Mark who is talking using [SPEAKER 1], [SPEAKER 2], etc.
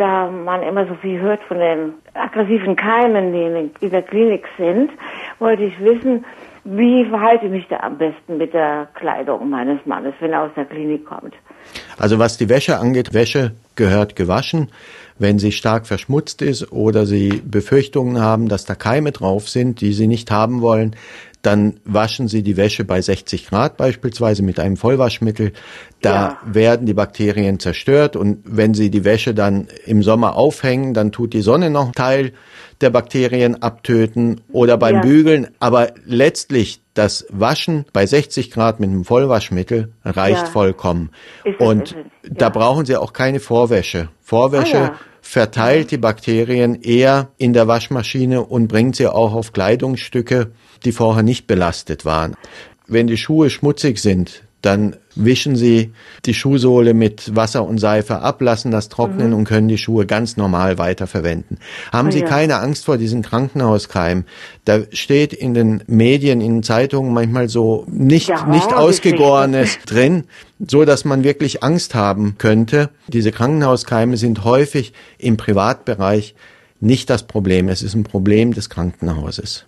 [SPEAKER 1] da man immer so viel hört von den aggressiven Keimen, die in der Klinik sind, wollte ich wissen, wie verhalte ich mich da am besten mit der Kleidung meines Mannes, wenn er aus der Klinik kommt?
[SPEAKER 2] Also was die Wäsche angeht, Wäsche gehört gewaschen. Wenn sie stark verschmutzt ist oder Sie Befürchtungen haben, dass da Keime drauf sind, die Sie nicht haben wollen, dann waschen Sie die Wäsche bei 60 Grad beispielsweise mit einem Vollwaschmittel. Da ja. werden die Bakterien zerstört und wenn Sie die Wäsche dann im Sommer aufhängen, dann tut die Sonne noch Teil der Bakterien abtöten oder beim ja. Bügeln. Aber letztlich das Waschen bei 60 Grad mit einem Vollwaschmittel reicht ja. vollkommen. Ist und es, da brauchen Sie auch keine Vorwäsche. Vorwäsche ah, verteilt die Bakterien eher in der Waschmaschine und bringt sie auch auf Kleidungsstücke, die vorher nicht belastet waren. Wenn die Schuhe schmutzig sind, dann wischen Sie die Schuhsohle mit Wasser und Seife ab, lassen das trocknen mhm. und können die Schuhe ganz normal weiterverwenden. Haben oh, Sie ja. keine Angst vor diesen Krankenhauskeimen? Da steht in den Medien, in den Zeitungen manchmal so nicht, ja, nicht ausgegorenes drin, so dass man wirklich Angst haben könnte. Diese Krankenhauskeime sind häufig im Privatbereich nicht das Problem. Es ist ein Problem des Krankenhauses.